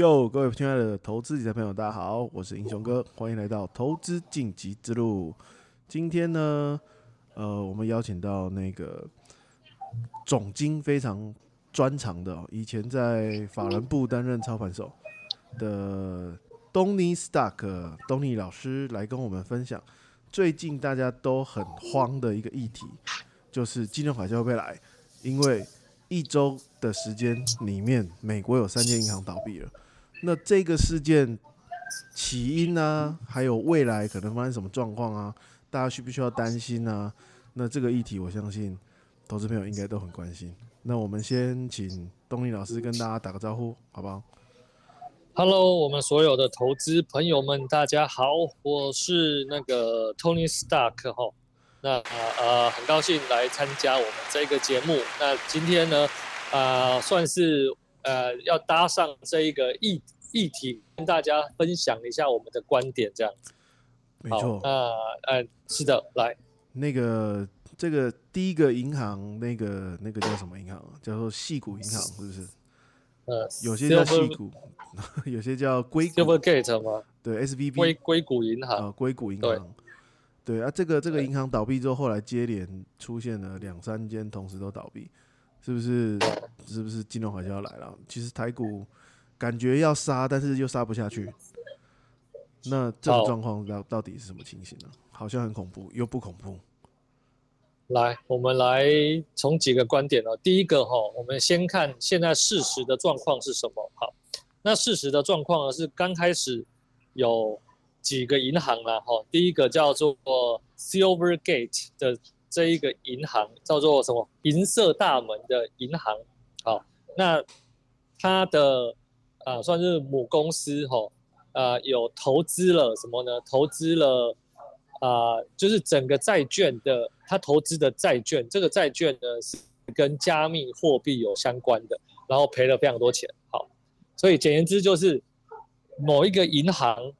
哟，各位亲爱的投资理财朋友，大家好，我是英雄哥，欢迎来到投资晋级之路。今天呢，呃，我们邀请到那个总经非常专长的，以前在法兰部担任操盘手的东尼 Stark 东尼老师来跟我们分享最近大家都很慌的一个议题，就是金融海啸会会来？因为一周的时间里面，美国有三间银行倒闭了。那这个事件起因呢，还有未来可能发生什么状况啊？大家需不需要担心呢？那这个议题，我相信投资朋友应该都很关心。那我们先请东尼老师跟大家打个招呼，好不好？Hello，我们所有的投资朋友们，大家好，我是那个 Tony Stark 哈。那呃，很高兴来参加我们这个节目。那今天呢，啊，算是。呃，要搭上这一个议议题，跟大家分享一下我们的观点，这样子。没错。那呃，是的，来，那个这个第一个银行，那个那个叫什么银行？叫做细谷银行，是不是？呃，有些叫细谷，有些叫硅谷。Silvergate 吗？对，S V B。硅硅谷银行。啊，硅谷银行。对啊，这个这个银行倒闭之后，后来接连出现了两三间同时都倒闭。是不是是不是金融海啸要来了？其实台股感觉要杀，但是又杀不下去。那这种状况到到底是什么情形呢？好像很恐怖，又不恐怖。来，我们来从几个观点哦。第一个哈，我们先看现在事实的状况是什么。好，那事实的状况呢是刚开始有几个银行了哈。第一个叫做 Silvergate 的。这一个银行叫做什么？银色大门的银行，好，那它的啊算是母公司哈，呃有投资了什么呢？投资了啊，就是整个债券的，它投资的债券，这个债券呢是跟加密货币有相关的，然后赔了非常多钱，好，所以简言之就是某一个银行，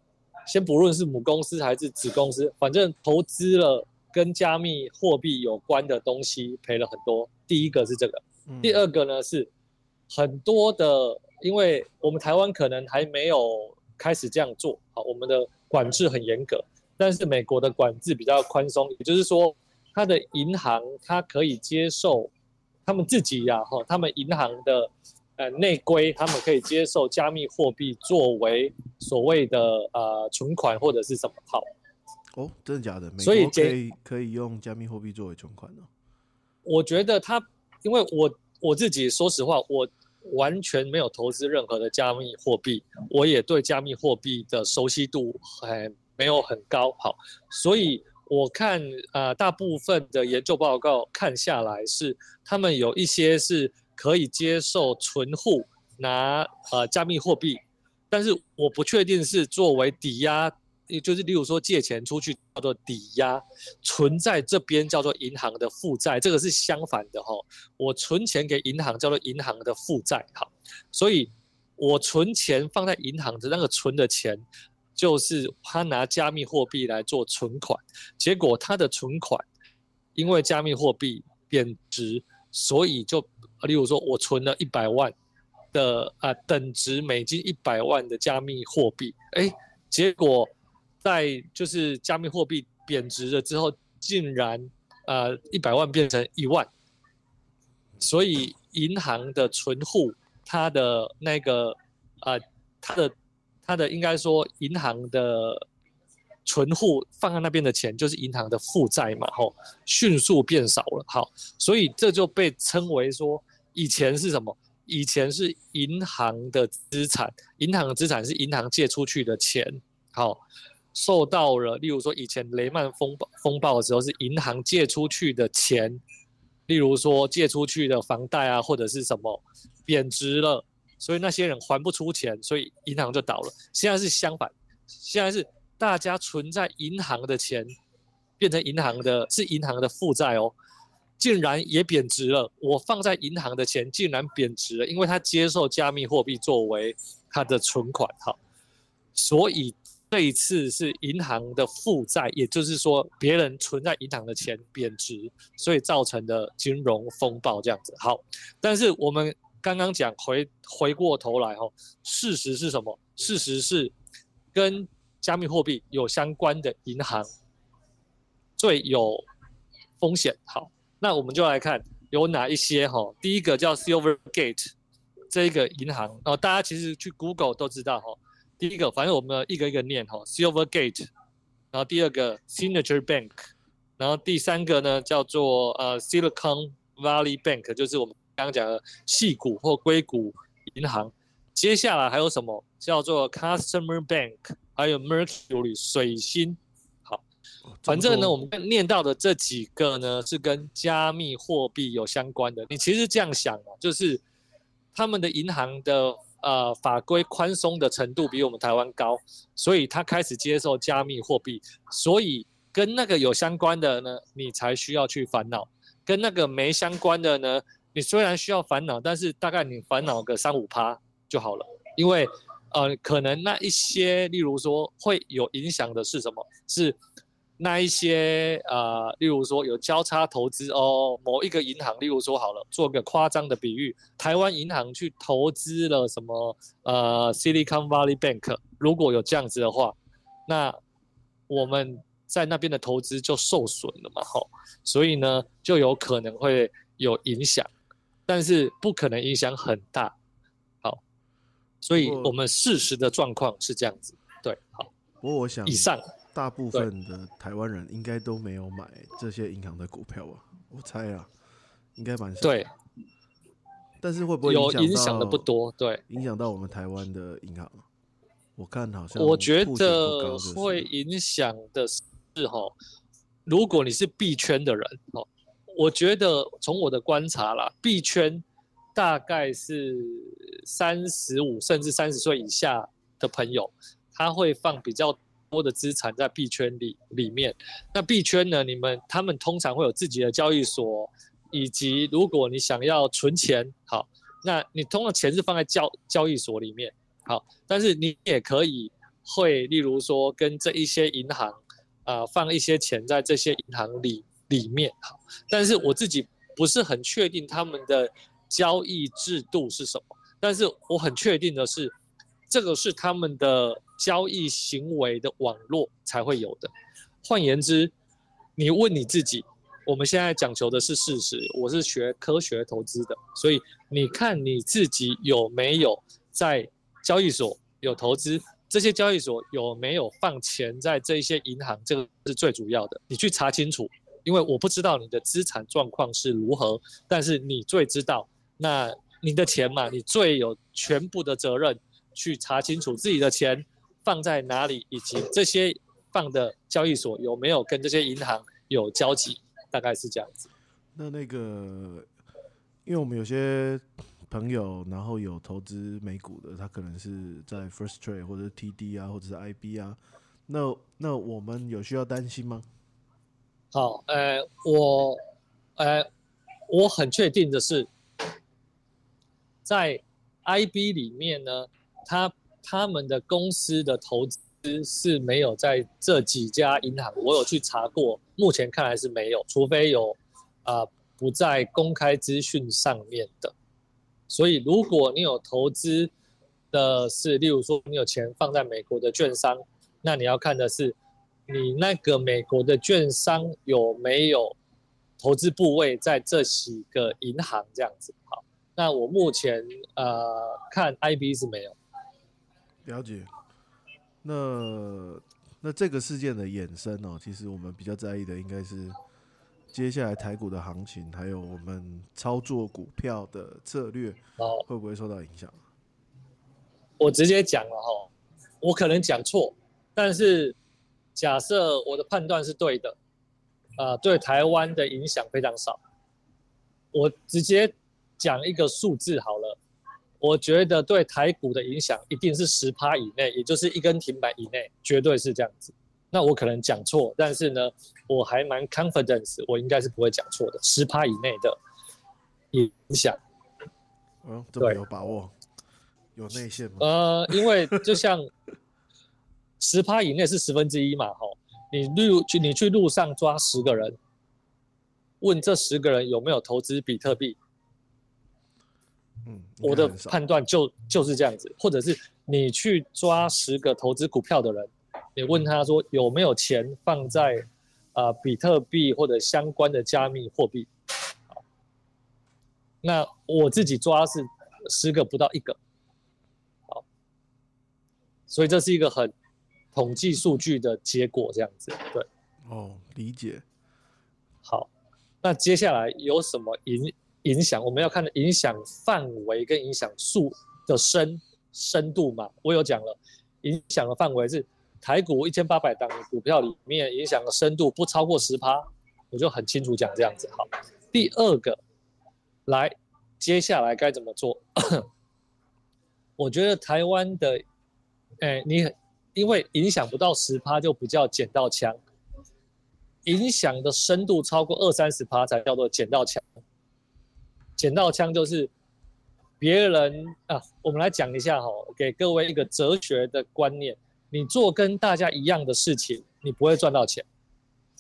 先不论是母公司还是子公司，反正投资了。跟加密货币有关的东西赔了很多。第一个是这个，第二个呢是很多的，因为我们台湾可能还没有开始这样做，好，我们的管制很严格，但是美国的管制比较宽松，也就是说，它的银行它可以接受，他们自己呀，哈，他们银行的呃内规，他们可以接受加密货币作为所谓的呃存款或者是什么好。哦，真的假的？所以可以可以用加密货币作为存款呢？我觉得他，因为我我自己说实话，我完全没有投资任何的加密货币，我也对加密货币的熟悉度还没有很高。好，所以我看啊，大部分的研究报告看下来是，他们有一些是可以接受存户拿呃加密货币，但是我不确定是作为抵押。也就是，例如说借钱出去叫做抵押，存在这边叫做银行的负债，这个是相反的哈。我存钱给银行叫做银行的负债，好，所以我存钱放在银行的那个存的钱，就是他拿加密货币来做存款，结果他的存款因为加密货币贬值，所以就例如说我存了一百万的啊等值美金一百万的加密货币，哎，结果。在就是加密货币贬值了之后，竟然呃一百万变成一万，所以银行的存户他的那个呃他的他的应该说银行的存户放在那边的钱就是银行的负债嘛，吼，迅速变少了。好，所以这就被称为说以前是什么？以前是银行的资产，银行的资产是银行借出去的钱，好。受到了，例如说以前雷曼风暴风暴的时候，是银行借出去的钱，例如说借出去的房贷啊，或者是什么贬值了，所以那些人还不出钱，所以银行就倒了。现在是相反，现在是大家存在银行的钱变成银行的，是银行的负债哦，竟然也贬值了。我放在银行的钱竟然贬值了，因为他接受加密货币作为他的存款，哈，所以。这一次是银行的负债，也就是说别人存在银行的钱贬值，所以造成的金融风暴这样子。好，但是我们刚刚讲回回过头来哈，事实是什么？事实是跟加密货币有相关的银行最有风险。好，那我们就来看有哪一些哈。第一个叫 Silvergate 这一个银行哦，大家其实去 Google 都知道哈。第一个，反正我们一个一个念哈，Silvergate，然后第二个 Signature Bank，然后第三个呢叫做呃 Silicon Valley Bank，就是我们刚刚讲的细谷或硅谷银行。接下来还有什么叫做 Customer Bank，还有 Mercury 水星。好，反正呢，我们念到的这几个呢是跟加密货币有相关的。你其实这样想啊，就是他们的银行的。呃，法规宽松的程度比我们台湾高，所以他开始接受加密货币，所以跟那个有相关的呢，你才需要去烦恼；跟那个没相关的呢，你虽然需要烦恼，但是大概你烦恼个三五趴就好了，因为呃，可能那一些，例如说会有影响的是什么？是。那一些呃，例如说有交叉投资哦，某一个银行，例如说好了，做个夸张的比喻，台湾银行去投资了什么呃，Silicon Valley Bank，如果有这样子的话，那我们在那边的投资就受损了嘛，吼，所以呢就有可能会有影响，但是不可能影响很大，好，所以我们事实的状况是这样子，对，好，不过我想以上。大部分的台湾人应该都没有买这些银行的股票吧？我猜啊，应该蛮少。对，但是会不会有影响的不多？对，影响到我们台湾的银行？我看好像我觉得会影响的是哈，如果你是币圈的人哦，我觉得从我的观察啦，币圈大概是三十五甚至三十岁以下的朋友，他会放比较。多的资产在币圈里里面，那币圈呢？你们他们通常会有自己的交易所，以及如果你想要存钱，好，那你通常钱是放在交交易所里面，好，但是你也可以会，例如说跟这一些银行啊放一些钱在这些银行里里面，好，但是我自己不是很确定他们的交易制度是什么，但是我很确定的是，这个是他们的。交易行为的网络才会有的。换言之，你问你自己，我们现在讲求的是事实。我是学科学投资的，所以你看你自己有没有在交易所有投资？这些交易所有没有放钱在这些银行？这个是最主要的。你去查清楚，因为我不知道你的资产状况是如何，但是你最知道。那你的钱嘛，你最有全部的责任去查清楚自己的钱。放在哪里，以及这些放的交易所有没有跟这些银行有交集，大概是这样子。那那个，因为我们有些朋友，然后有投资美股的，他可能是在 First Trade 或者 TD 啊，或者是 IB 啊，那那我们有需要担心吗？好，呃，我，呃，我很确定的是，在 IB 里面呢，他。他们的公司的投资是没有在这几家银行，我有去查过，目前看来是没有，除非有啊不在公开资讯上面的。所以，如果你有投资的是，例如说你有钱放在美国的券商，那你要看的是你那个美国的券商有没有投资部位在这几个银行这样子。好，那我目前呃看 IB 是没有。了解，那那这个事件的衍生哦，其实我们比较在意的应该是接下来台股的行情，还有我们操作股票的策略，会不会受到影响？我直接讲了哈，我可能讲错，但是假设我的判断是对的，啊，对台湾的影响非常少，我直接讲一个数字好了。我觉得对台股的影响一定是十趴以内，也就是一根停板以内，绝对是这样子。那我可能讲错，但是呢，我还蛮 confidence，我应该是不会讲错的。十趴以内的影响，嗯，这么有把握？有内线吗？呃，因为就像 十趴以内是十分之一嘛，吼，你路去你去路上抓十个人，问这十个人有没有投资比特币？嗯，我的判断就就是这样子，或者是你去抓十个投资股票的人，你问他说有没有钱放在啊、呃比特币或者相关的加密货币，好那我自己抓是十个不到一个，好，所以这是一个很统计数据的结果，这样子，对。哦，理解。好，那接下来有什么影影响？我们要看的影响范围跟影响数的深深度嘛。我有讲了，影响的范围是台股一千八百档股票里面影响的深度不超过十趴，我就很清楚讲这样子。好，第二个，来，接下来该怎么做？我觉得台湾的，哎，你因为影响不到十趴就不叫捡到枪。影响的深度超过二三十趴才叫做捡到枪。捡到枪就是别人啊，我们来讲一下哈，给各位一个哲学的观念：你做跟大家一样的事情，你不会赚到钱；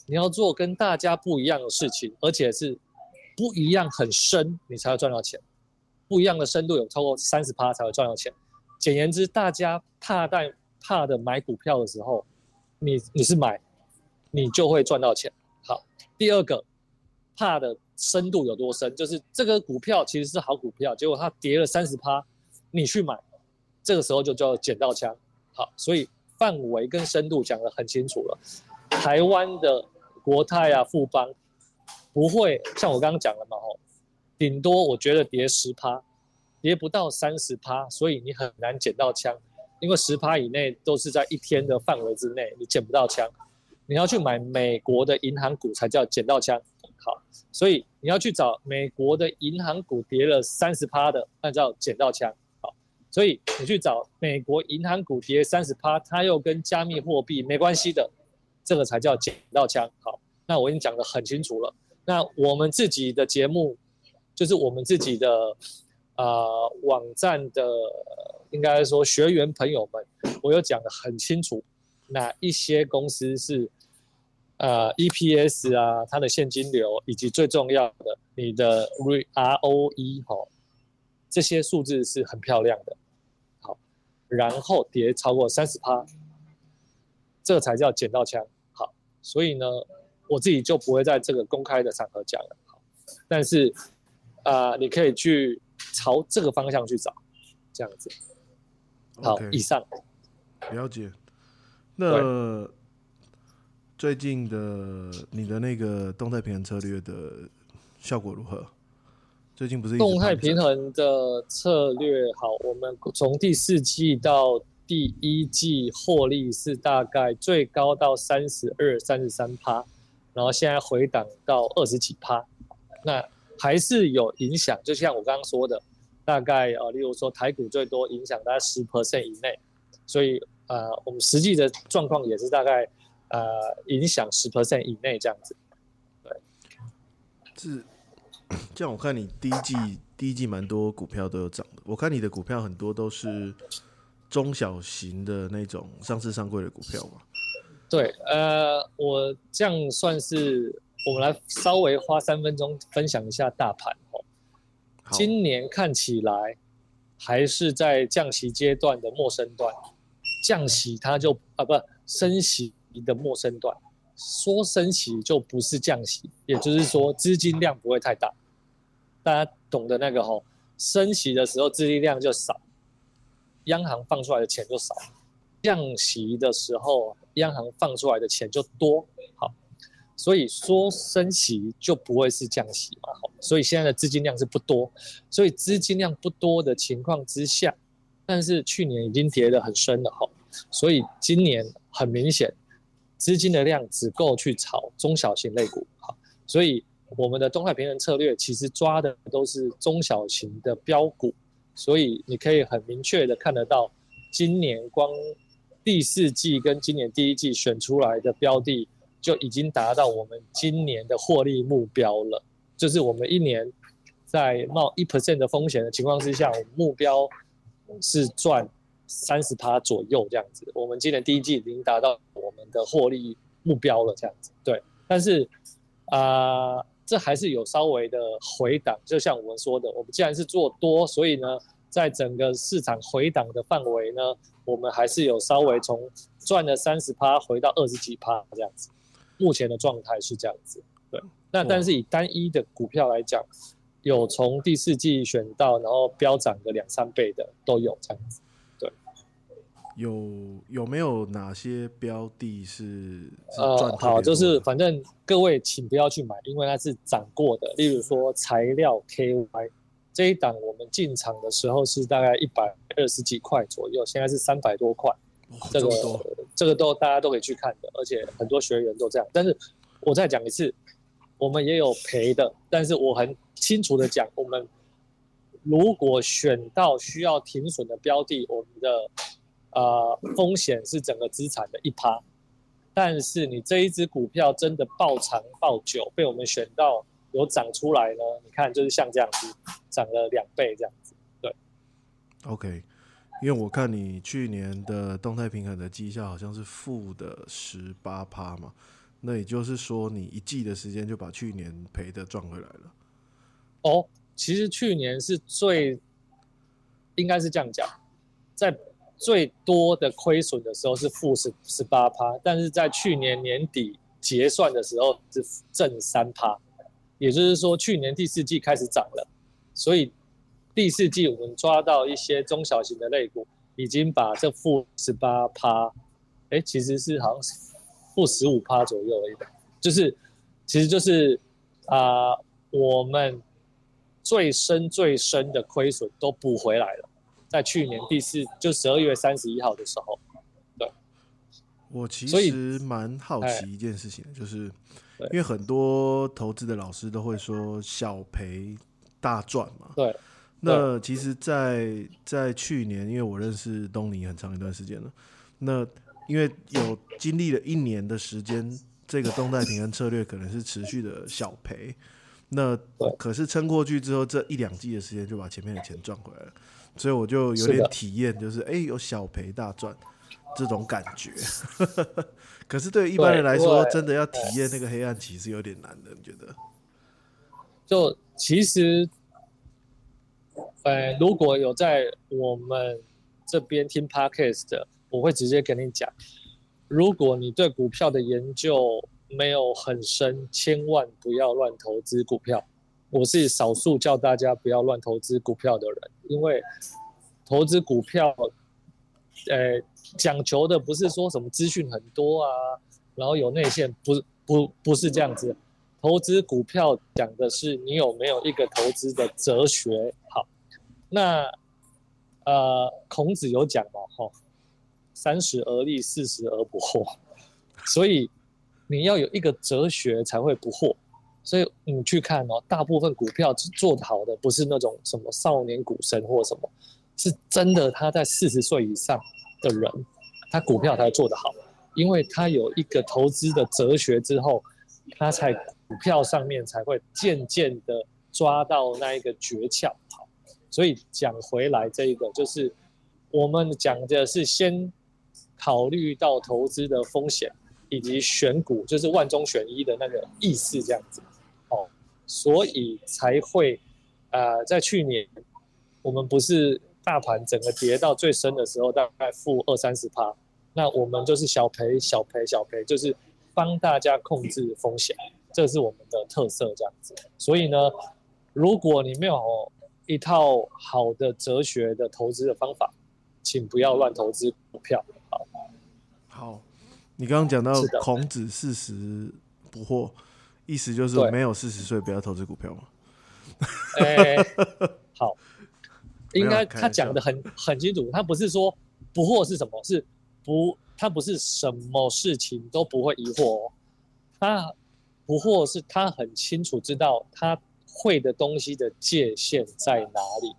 你要做跟大家不一样的事情，而且是不一样很深，你才会赚到钱。不一样的深度有超过三十趴才会赚到钱。简言之，大家怕但怕的买股票的时候，你你是买。你就会赚到钱。好，第二个，怕的深度有多深？就是这个股票其实是好股票，结果它跌了三十趴，你去买，这个时候就叫捡到枪。好，所以范围跟深度讲得很清楚了。台湾的国泰啊、富邦不会像我刚刚讲了嘛，吼，顶多我觉得跌十趴，跌不到三十趴，所以你很难捡到枪，因为十趴以内都是在一天的范围之内，你捡不到枪。你要去买美国的银行股才叫捡到枪，好，所以你要去找美国的银行股跌了三十趴的，那叫捡到枪，好，所以你去找美国银行股跌三十趴，它又跟加密货币没关系的，这个才叫捡到枪，好，那我已经讲得很清楚了。那我们自己的节目，就是我们自己的啊网站的，应该说学员朋友们，我有讲得很清楚，哪一些公司是。呃，EPS 啊，它的现金流，以及最重要的你的 ROE 哈，这些数字是很漂亮的。好，然后跌超过三十趴，这才叫捡到枪。好，所以呢，我自己就不会在这个公开的场合讲了。好，但是啊，你可以去朝这个方向去找，这样子。好，以上。了解。那。最近的你的那个动态平衡策略的效果如何？最近不是动态平衡的策略好，我们从第四季到第一季获利是大概最高到三十二、三十三趴，然后现在回档到二十几趴，那还是有影响。就像我刚刚说的，大概呃，例如说台股最多影响大概十 percent 以内，所以呃，我们实际的状况也是大概。呃，影响十 percent 以内这样子，对，是这样。我看你第一季第一季蛮多股票都有涨的，我看你的股票很多都是中小型的那种上市上柜的股票嘛。对，呃，我这样算是我们来稍微花三分钟分享一下大盘哦。今年看起来还是在降息阶段的陌生段，降息它就啊不升息。的陌生段，说升息就不是降息，也就是说资金量不会太大，大家懂得那个吼，升息的时候资金量就少，央行放出来的钱就少，降息的时候央行放出来的钱就多，好，所以说升息就不会是降息嘛，好，所以现在的资金量是不多，所以资金量不多的情况之下，但是去年已经跌得很深了哈，所以今年很明显。资金的量只够去炒中小型类股，好，所以我们的动态平衡策略其实抓的都是中小型的标股，所以你可以很明确的看得到，今年光第四季跟今年第一季选出来的标的就已经达到我们今年的获利目标了，就是我们一年在冒一 percent 的风险的情况之下，我们目标是赚。三十趴左右这样子，我们今年第一季已经达到我们的获利目标了，这样子对。但是啊，这还是有稍微的回档，就像我们说的，我们既然是做多，所以呢，在整个市场回档的范围呢，我们还是有稍微从赚了三十趴回到二十几趴这样子。目前的状态是这样子，对。那但是以单一的股票来讲，有从第四季选到，然后飙涨个两三倍的都有这样子。有有没有哪些标的是呃好，就是反正各位请不要去买，因为它是涨过的。例如说材料 KY 这一档，我们进场的时候是大概一百二十几块左右，现在是三百多块。这个这个都大家都可以去看的，而且很多学员都这样。但是我再讲一次，我们也有赔的，但是我很清楚的讲，我们如果选到需要停损的标的，我们的。呃，风险是整个资产的一趴，但是你这一只股票真的爆长爆久，被我们选到有涨出来呢？你看，就是像这样子，涨了两倍这样子。对，OK，因为我看你去年的动态平衡的绩效好像是负的十八趴嘛，那也就是说你一季的时间就把去年赔的赚回来了。哦，其实去年是最应该是这样讲，在。最多的亏损的时候是负十十八趴，但是在去年年底结算的时候是正三趴，也就是说去年第四季开始涨了，所以第四季我们抓到一些中小型的类股，已经把这负十八趴，哎，其实是好像是负十五趴左右而已，就是其实就是啊，我们最深最深的亏损都补回来了。在去年第四，就十二月三十一号的时候，对，我其实蛮好奇一件事情，就是因为很多投资的老师都会说小赔大赚嘛。对，那其实，在在去年，因为我认识东尼很长一段时间了，那因为有经历了一年的时间，这个动态平衡策略可能是持续的小赔，那可是撑过去之后，这一两季的时间就把前面的钱赚回来了。所以我就有点体验，就是哎，有小赔大赚这种感觉。可是对一般人来说，真的要体验那个黑暗期是有点难的。你觉得？就其实，呃，如果有在我们这边听 podcast 的，我会直接跟你讲，如果你对股票的研究没有很深，千万不要乱投资股票。我是少数叫大家不要乱投资股票的人，因为投资股票，呃，讲求的不是说什么资讯很多啊，然后有内线，不不不是这样子。投资股票讲的是你有没有一个投资的哲学。好，那呃，孔子有讲嘛，哈，三十而立，四十而不惑，所以你要有一个哲学才会不惑。所以你去看哦，大部分股票做的好的不是那种什么少年股神或什么，是真的他在四十岁以上的人，他股票才做得好，因为他有一个投资的哲学之后，他才股票上面才会渐渐的抓到那一个诀窍。好，所以讲回来这一个就是我们讲的是先考虑到投资的风险以及选股，就是万中选一的那个意思这样子。所以才会，呃，在去年，我们不是大盘整个跌到最深的时候，大概负二三十趴，那我们就是小赔小赔小赔，就是帮大家控制风险，这是我们的特色这样子。所以呢，如果你没有一套好的哲学的投资的方法，请不要乱投资股票。好，好，你刚刚讲到孔子四十不惑。意思就是没有四十岁不要投资股票吗？哎，好，应该他讲的很很清楚，他不是说不惑是什么，是不他不是什么事情都不会疑惑，哦他不惑是他很清楚知道他会的东西的界限在哪里。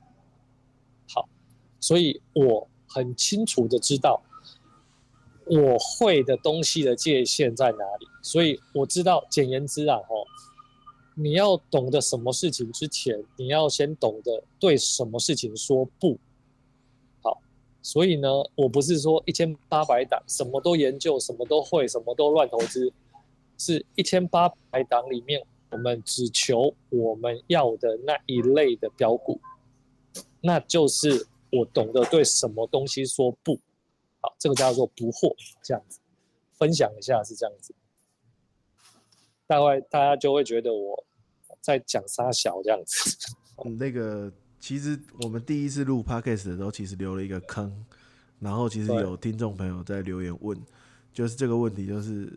好，所以我很清楚的知道。我会的东西的界限在哪里？所以我知道，简言之啊，哦，你要懂得什么事情之前，你要先懂得对什么事情说不。好，所以呢，我不是说一千八百档什么都研究，什么都会，什么都乱投资，是一千八百档里面，我们只求我们要的那一类的标股，那就是我懂得对什么东西说不，好，这个叫做不惑，这样子分享一下是这样子，大概大家就会觉得我在讲沙小这样子。嗯那个其实我们第一次录 podcast 的时候，其实留了一个坑，然后其实有听众朋友在留言问，就是这个问题，就是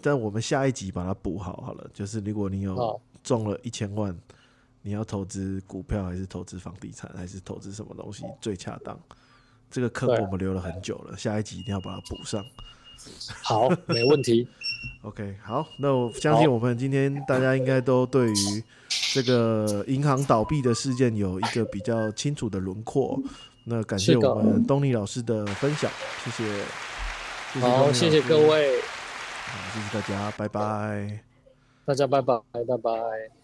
但我们下一集把它补好好了。就是如果你有，中了一千万，你要投资股票还是投资房地产，还是投资什么东西最恰当？这个坑我们留了很久了，下一集一定要把它补上。好，没问题。OK，好，那我相信我们今天大家应该都对于这个银行倒闭的事件有一个比较清楚的轮廓。那感谢我们东尼老师的分享，谢谢，谢谢好，谢谢各，位，好，谢谢大家，拜拜。大家拜拜，拜拜。